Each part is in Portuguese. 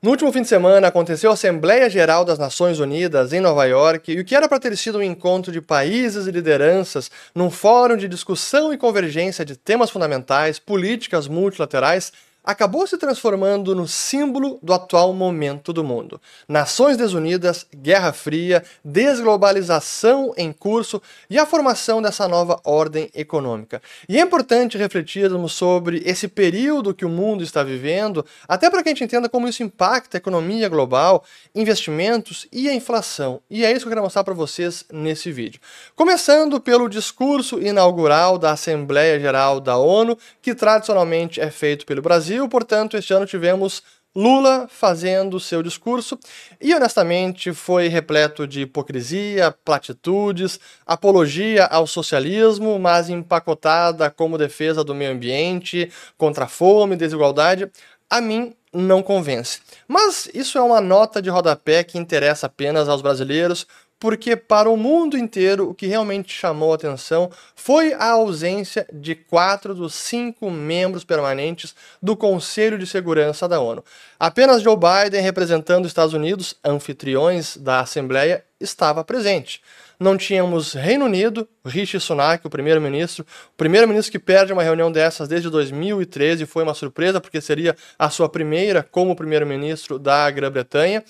No último fim de semana aconteceu a Assembleia Geral das Nações Unidas em Nova York e o que era para ter sido um encontro de países e lideranças num fórum de discussão e convergência de temas fundamentais, políticas multilaterais, acabou se transformando no símbolo do atual momento do mundo. Nações desunidas, Guerra Fria, desglobalização em curso e a formação dessa nova ordem econômica. E é importante refletirmos sobre esse período que o mundo está vivendo, até para que a gente entenda como isso impacta a economia global, investimentos e a inflação. E é isso que eu quero mostrar para vocês nesse vídeo. Começando pelo discurso inaugural da Assembleia Geral da ONU, que tradicionalmente é feito pelo Brasil Brasil, portanto, este ano tivemos Lula fazendo seu discurso e, honestamente, foi repleto de hipocrisia, platitudes, apologia ao socialismo, mas empacotada como defesa do meio ambiente, contra a fome desigualdade. A mim, não convence. Mas isso é uma nota de rodapé que interessa apenas aos brasileiros, porque para o mundo inteiro o que realmente chamou atenção foi a ausência de quatro dos cinco membros permanentes do Conselho de Segurança da ONU. Apenas Joe Biden, representando os Estados Unidos, anfitriões da Assembleia, estava presente. Não tínhamos Reino Unido, Rishi Sunak, o primeiro-ministro, o primeiro-ministro que perde uma reunião dessas desde 2013, foi uma surpresa porque seria a sua primeira como primeiro-ministro da Grã-Bretanha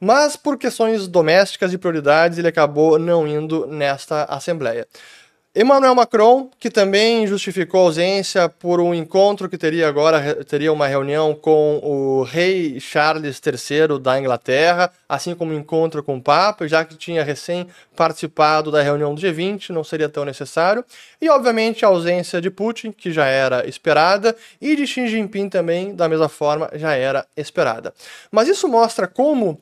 mas por questões domésticas e prioridades ele acabou não indo nesta Assembleia. Emmanuel Macron, que também justificou a ausência por um encontro que teria agora, teria uma reunião com o rei Charles III da Inglaterra, assim como um encontro com o Papa, já que tinha recém participado da reunião do G20, não seria tão necessário. E, obviamente, a ausência de Putin, que já era esperada, e de Xi Jinping também, da mesma forma, já era esperada. Mas isso mostra como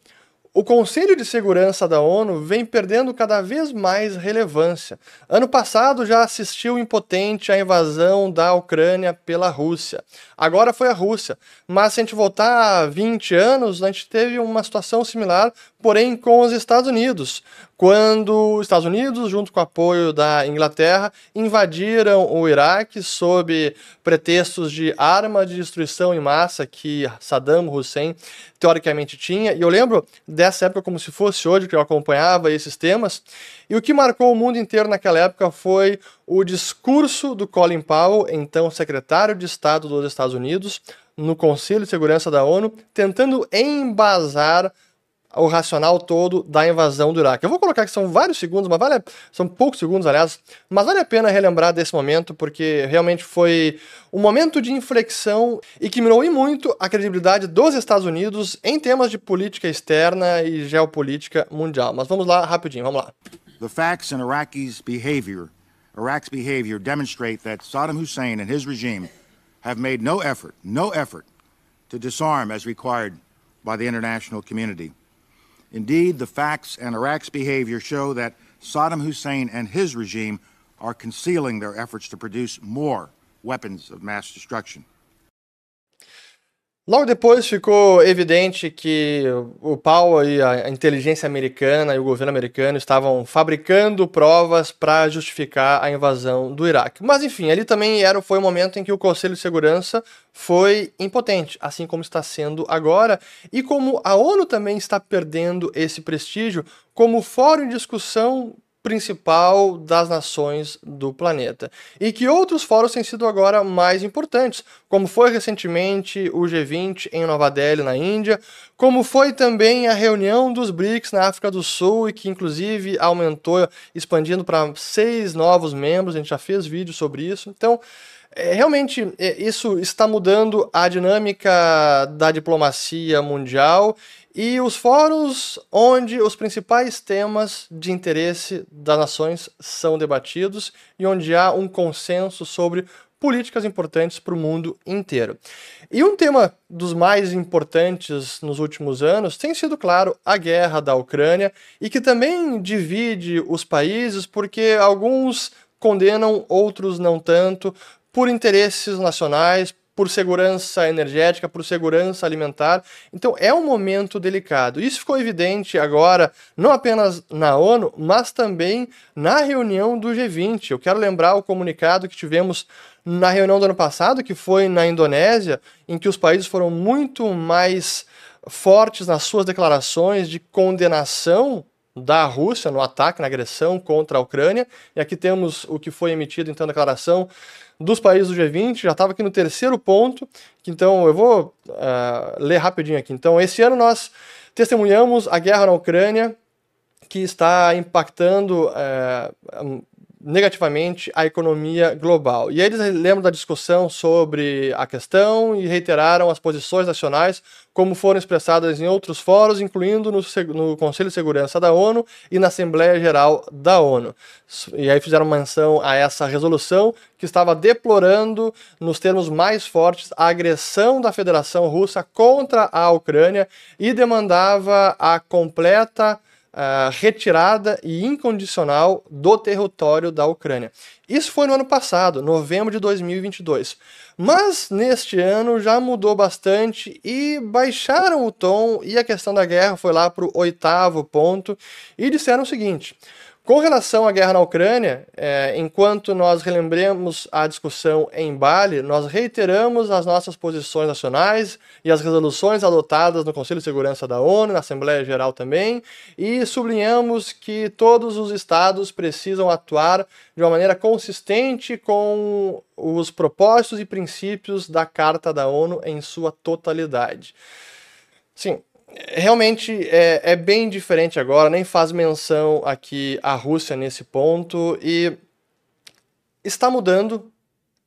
o Conselho de Segurança da ONU vem perdendo cada vez mais relevância. Ano passado já assistiu impotente à invasão da Ucrânia pela Rússia. Agora foi a Rússia. Mas se a gente voltar a 20 anos, a gente teve uma situação similar, porém com os Estados Unidos quando os Estados Unidos, junto com o apoio da Inglaterra, invadiram o Iraque sob pretextos de arma de destruição em massa que Saddam Hussein teoricamente tinha. E eu lembro dessa época como se fosse hoje que eu acompanhava esses temas. E o que marcou o mundo inteiro naquela época foi o discurso do Colin Powell, então secretário de Estado dos Estados Unidos, no Conselho de Segurança da ONU, tentando embasar o racional todo da invasão do Iraque. Eu vou colocar que são vários segundos, mas vale, são poucos segundos, aliás, mas vale a pena relembrar desse momento, porque realmente foi um momento de inflexão e que minou e muito a credibilidade dos Estados Unidos em temas de política externa e geopolítica mundial. Mas vamos lá, rapidinho, vamos lá. The facts in Iraqi's behavior, Iraq's behavior demonstrate that Saddam Hussein and his regime have made no effort, no effort to disarm as required by the international community. Indeed, the facts and Iraq's behavior show that Saddam Hussein and his regime are concealing their efforts to produce more weapons of mass destruction. Logo depois ficou evidente que o Powell e a inteligência americana e o governo americano estavam fabricando provas para justificar a invasão do Iraque. Mas enfim, ali também era, foi o momento em que o Conselho de Segurança foi impotente, assim como está sendo agora, e como a ONU também está perdendo esse prestígio como fórum de discussão principal das nações do planeta. E que outros fóruns têm sido agora mais importantes, como foi recentemente o G20 em Nova Delhi, na Índia, como foi também a reunião dos BRICS na África do Sul, e que inclusive aumentou, expandindo para seis novos membros, a gente já fez vídeo sobre isso. Então, é, realmente, é, isso está mudando a dinâmica da diplomacia mundial e os fóruns onde os principais temas de interesse das nações são debatidos e onde há um consenso sobre políticas importantes para o mundo inteiro. E um tema dos mais importantes nos últimos anos tem sido, claro, a guerra da Ucrânia e que também divide os países porque alguns condenam, outros não tanto, por interesses nacionais, por segurança energética, por segurança alimentar. Então é um momento delicado. Isso ficou evidente agora, não apenas na ONU, mas também na reunião do G20. Eu quero lembrar o comunicado que tivemos na reunião do ano passado, que foi na Indonésia, em que os países foram muito mais fortes nas suas declarações de condenação da Rússia no ataque, na agressão contra a Ucrânia. E aqui temos o que foi emitido, então, declaração dos países do G20, já estava aqui no terceiro ponto, então eu vou uh, ler rapidinho aqui. Então, esse ano nós testemunhamos a guerra na Ucrânia, que está impactando uh, negativamente a economia global. E eles lembram da discussão sobre a questão e reiteraram as posições nacionais como foram expressadas em outros fóruns, incluindo no, no, Conselho de Segurança da ONU e na Assembleia Geral da ONU. E aí fizeram menção a essa resolução que estava deplorando, nos termos mais fortes, a agressão da Federação Russa contra a Ucrânia e demandava a completa uh, retirada e incondicional do território da Ucrânia. Isso foi no ano passado, novembro de 2022. Mas neste ano já mudou bastante e baixaram o tom e a questão da guerra foi lá para o oitavo ponto e disseram o seguinte: com relação à guerra na Ucrânia, é, enquanto nós relembremos a discussão em Bali, nós reiteramos as nossas posições nacionais e as resoluções adotadas no Conselho de Segurança da ONU, na Assembleia Geral também, e sublinhamos que todos os estados precisam atuar de uma maneira consistente com os propósitos e princípios da Carta da ONU em sua totalidade. Sim, realmente é, é, bem diferente agora, nem faz menção aqui a Rússia nesse ponto e está mudando.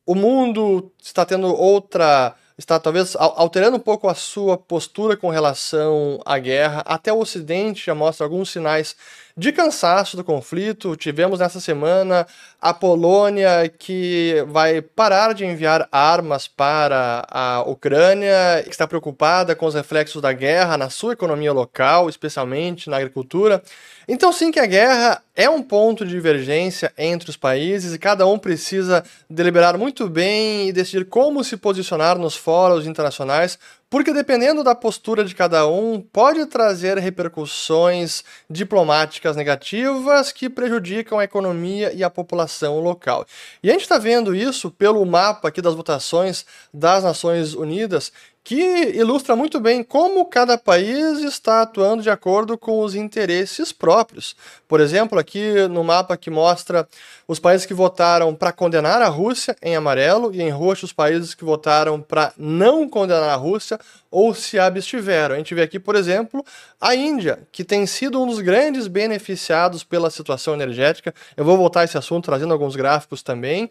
O mundo está tendo outra. Está talvez alterando um pouco a sua postura com relação à guerra. Até o Ocidente já mostra alguns sinais de cansaço do conflito. Tivemos nessa semana a Polônia que vai parar de enviar armas para a Ucrânia, que está preocupada com os reflexos da guerra na sua economia local, especialmente na agricultura. Então, sim, que a guerra é um ponto de divergência entre os países e cada um precisa deliberar muito bem e decidir como se posicionar nos fóruns internacionais porque dependendo da postura de cada um, pode trazer repercussões diplomáticas negativas que prejudicam a economia e a população local. E a gente está vendo isso pelo mapa aqui das votações das Nações Unidas, que ilustra muito bem como cada país está atuando de acordo com os interesses próprios. Por exemplo, aqui no mapa que mostra os países que votaram para condenar a Rússia em amarelo e em roxo os países que votaram para não condenar a Rússia ou se abstiveram. A gente vê aqui, por exemplo, a Índia, que tem sido um dos grandes beneficiados pela situação energética. Eu vou voltar a esse assunto trazendo alguns gráficos também.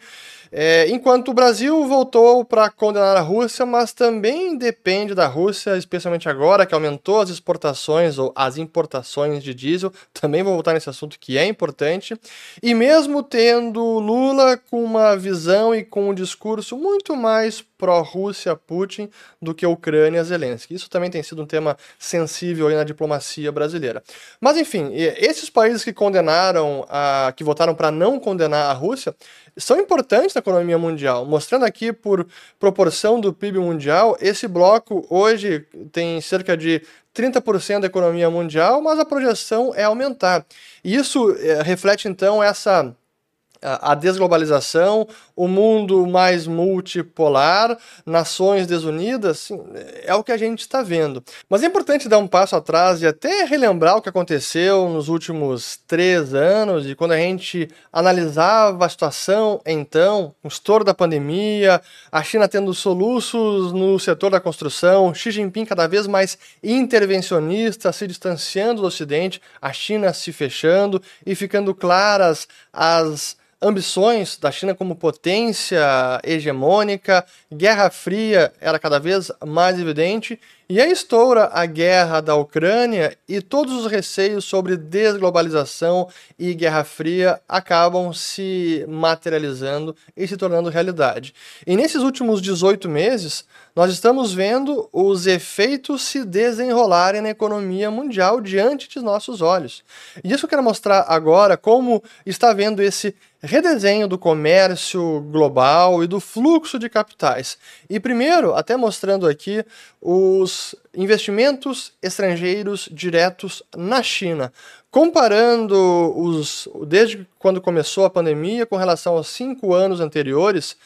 É, enquanto o Brasil voltou para condenar a Rússia, mas também depende da Rússia, especialmente agora que aumentou as exportações ou as importações de diesel. Também vou voltar nesse assunto que é importante. E mesmo tendo Lula com uma visão e com um discurso muito mais pró-Rússia Putin do que Ucrânia Zelensky. Isso também tem sido um tema sensível aí na diplomacia brasileira. Mas enfim, esses países que condenaram, a, que votaram para não condenar a Rússia, são importantes na economia mundial. Mostrando aqui por proporção do PIB mundial, esse bloco hoje tem cerca de 30% da economia mundial, mas a projeção é aumentar. E isso é, reflete então essa a desglobalização, o mundo mais multipolar, nações desunidas, assim, é o que a gente está vendo. Mas é importante dar um passo atrás e até relembrar o que aconteceu nos últimos três anos e quando a gente analisava a situação então, o estouro da pandemia, a China tendo soluços no setor da construção, Xi Jinping cada vez mais intervencionista, se distanciando do Ocidente, a China se fechando e ficando claras as ambições da China como potência hegemônica, Guerra Fria era cada vez mais evidente, e aí estoura a guerra da Ucrânia e todos os receios sobre desglobalização e Guerra Fria acabam se materializando e se tornando realidade. E nesses últimos 18 meses, nós estamos vendo os efeitos se desenrolarem na economia mundial diante de nossos olhos. E isso eu quero mostrar agora como está vendo esse redesenho do comércio global e do fluxo de capitais. E primeiro, até mostrando aqui os investimentos estrangeiros diretos na China, comparando os desde quando começou a pandemia com relação aos cinco anos anteriores,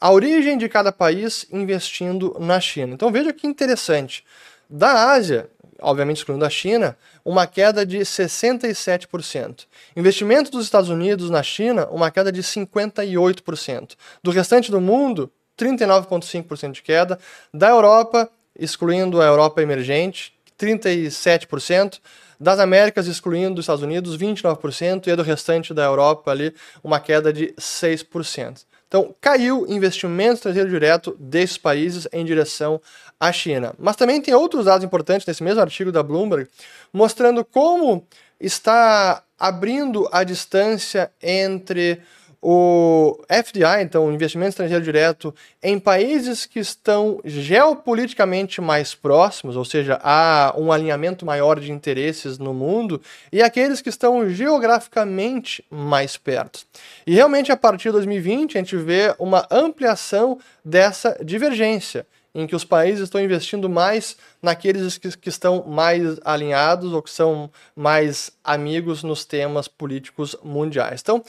a origem de cada país investindo na China. Então veja que interessante. Da Ásia, obviamente excluindo a China, uma queda de 67%. Investimento dos Estados Unidos na China, uma queda de 58%. Do restante do mundo, 39,5% de queda. Da Europa, excluindo a Europa emergente, 37%. Das Américas, excluindo os Estados Unidos, 29%. E do restante da Europa, ali, uma queda de 6%. Então, caiu investimento estrangeiro direto desses países em direção à China. Mas também tem outros dados importantes nesse mesmo artigo da Bloomberg, mostrando como está abrindo a distância entre o FDI, então investimento estrangeiro direto, em países que estão geopoliticamente mais próximos, ou seja, há um alinhamento maior de interesses no mundo, e aqueles que estão geograficamente mais perto. E realmente a partir de 2020 a gente vê uma ampliação dessa divergência em que os países estão investindo mais naqueles que, que, estão mais alinhados ou que são mais amigos nos temas políticos mundiais. Então,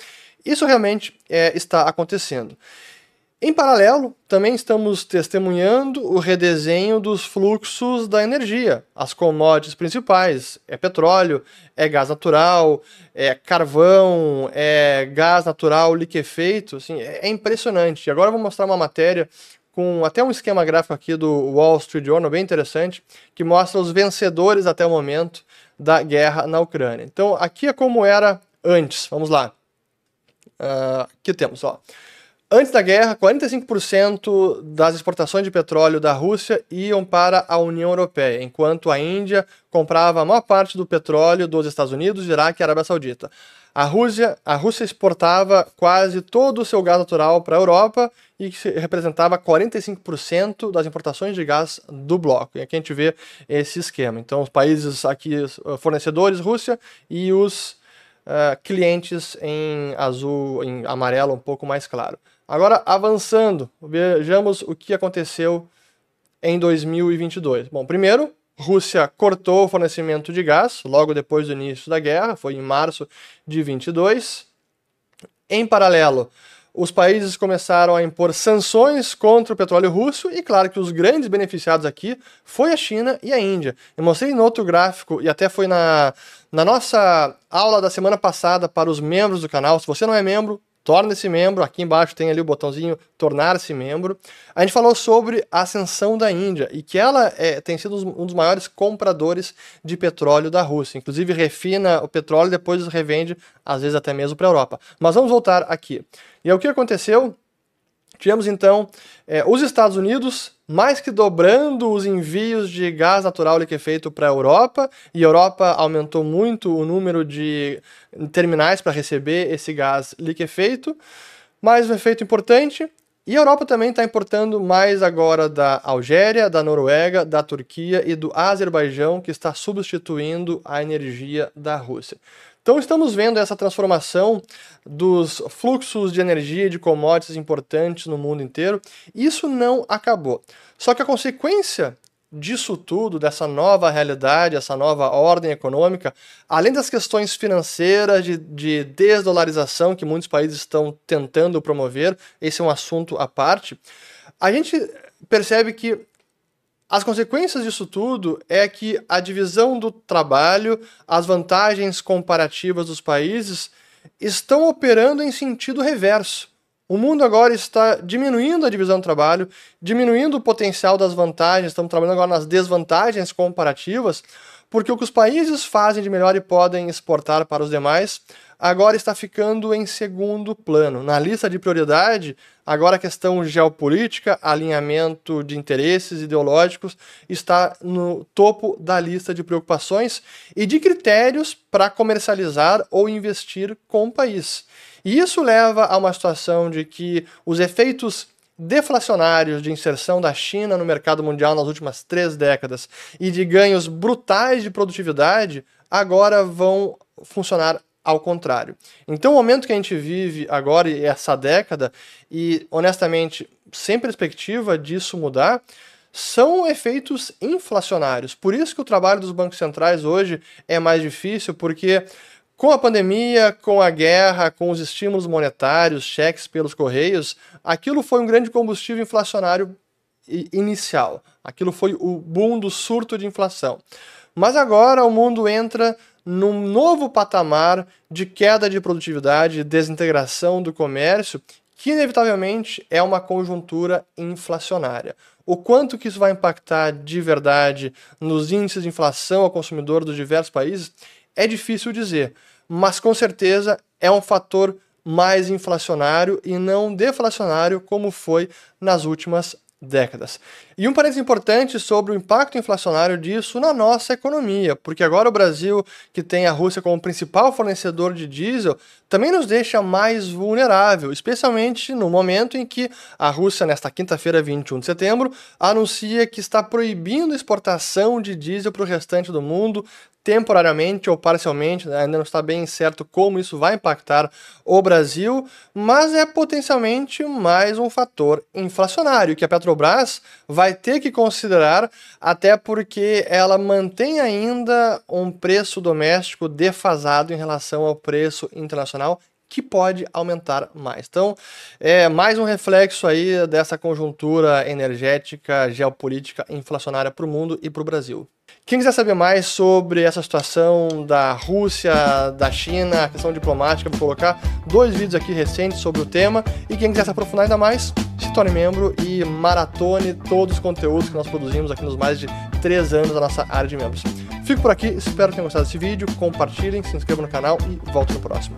isso realmente é, está acontecendo. Em paralelo, também estamos testemunhando o redesenho dos fluxos da energia. As commodities principais é petróleo, é gás natural, é carvão, é gás natural liquefeito. Assim, é impressionante. Agora eu vou mostrar uma matéria com até um esquema gráfico aqui do Wall Street Journal bem interessante, que mostra os vencedores até o momento da guerra na Ucrânia. Então aqui é como era antes. Vamos lá. Uh, aqui temos, ó. Antes da guerra, 45% das exportações de petróleo da Rússia iam para a União Europeia, enquanto a Índia comprava a maior parte do petróleo dos Estados Unidos, Iraque e Arábia Saudita. A Rússia, a Rússia exportava quase todo o seu gás natural para a Europa e representava 45% das importações de gás do bloco. E aqui a gente vê esse esquema. Então, os países aqui fornecedores, Rússia, e os uh, clientes em azul, em amarelo um pouco mais claro. Agora, avançando, vejamos o que aconteceu em 2022. Bom, primeiro, Rússia cortou o fornecimento de gás logo depois do início da guerra, foi em março de 22. Em paralelo, os países começaram a impor sanções contra o petróleo russo e claro que os grandes beneficiados aqui foi a China e a Índia. Eu mostrei no outro gráfico e até foi na, na nossa aula da semana passada para os membros do canal. Se você não é membro, torne-se membro. Aqui embaixo tem ali o botãozinho tornar-se membro. A gente falou sobre a ascensão da Índia e que ela é, tem sido um dos maiores compradores de petróleo da Rússia. Inclusive refina o petróleo e depois revende, às vezes até mesmo para a Europa. Mas vamos voltar aqui. E aí, o que aconteceu? Tivemos então é, os Estados Unidos mais que dobrando os envios de gás natural liquefeito para a Europa, e a Europa aumentou muito o número de terminais para receber esse gás liquefeito. Mais um efeito importante, e a Europa também está importando mais agora da Algéria, da Noruega, da Turquia e do Azerbaijão, que está substituindo a energia da Rússia. Então estamos vendo essa transformação dos fluxos de energia e de commodities importantes no mundo inteiro. Isso não acabou. Só que a consequência disso tudo, dessa nova realidade, essa nova ordem econômica, além das questões financeiras, de, de desdolarização que muitos países estão tentando promover, esse é um assunto à parte, a gente percebe que as consequências disso tudo é que a divisão do trabalho, as vantagens comparativas dos países estão operando em sentido reverso. O mundo agora está diminuindo a divisão do trabalho, diminuindo o potencial das vantagens, estamos trabalhando agora nas desvantagens comparativas, porque o que os países fazem de melhor e podem exportar para os demais agora está ficando em segundo plano. Na lista de prioridade, agora a questão geopolítica, alinhamento de interesses ideológicos está no topo da lista de preocupações e de critérios para comercializar ou investir com o país. E isso leva a uma situação de que os efeitos deflacionários de inserção da China no mercado mundial nas últimas três décadas e de ganhos brutais de produtividade agora vão funcionar ao contrário. Então, o momento que a gente vive agora e essa década, e honestamente, sem perspectiva disso mudar, são efeitos inflacionários. Por isso que o trabalho dos bancos centrais hoje é mais difícil, porque com a pandemia, com a guerra, com os estímulos monetários, cheques pelos correios, aquilo foi um grande combustível inflacionário inicial. Aquilo foi o boom do surto de inflação. Mas agora o mundo entra num novo patamar de queda de produtividade, desintegração do comércio, que inevitavelmente é uma conjuntura inflacionária. O quanto que isso vai impactar de verdade nos índices de inflação ao consumidor dos diversos países é difícil dizer, mas com certeza é um fator mais inflacionário e não deflacionário como foi nas últimas décadas. E um parênteses importante sobre o impacto inflacionário disso na nossa economia, porque agora o Brasil, que tem a Rússia como principal fornecedor de diesel, também nos deixa mais vulnerável, especialmente no momento em que a Rússia, nesta quinta-feira, 21 de setembro, anuncia que está proibindo exportação de diesel para o restante do mundo, temporariamente ou parcialmente, né? ainda não está bem certo como isso vai impactar o Brasil, mas é potencialmente mais um fator inflacionário que a Petrobras vai ter que considerar, até porque ela mantém ainda um preço doméstico defasado em relação ao preço internacional que pode aumentar mais. Então, é mais um reflexo aí dessa conjuntura energética, geopolítica, inflacionária para o mundo e para o Brasil. Quem quiser saber mais sobre essa situação da Rússia, da China, a questão diplomática, vou colocar dois vídeos aqui recentes sobre o tema. E quem quiser se aprofundar ainda mais, se torne membro e maratone todos os conteúdos que nós produzimos aqui nos mais de três anos da nossa área de membros. Fico por aqui, espero que tenham gostado desse vídeo, compartilhem, se inscrevam no canal e volto no próximo.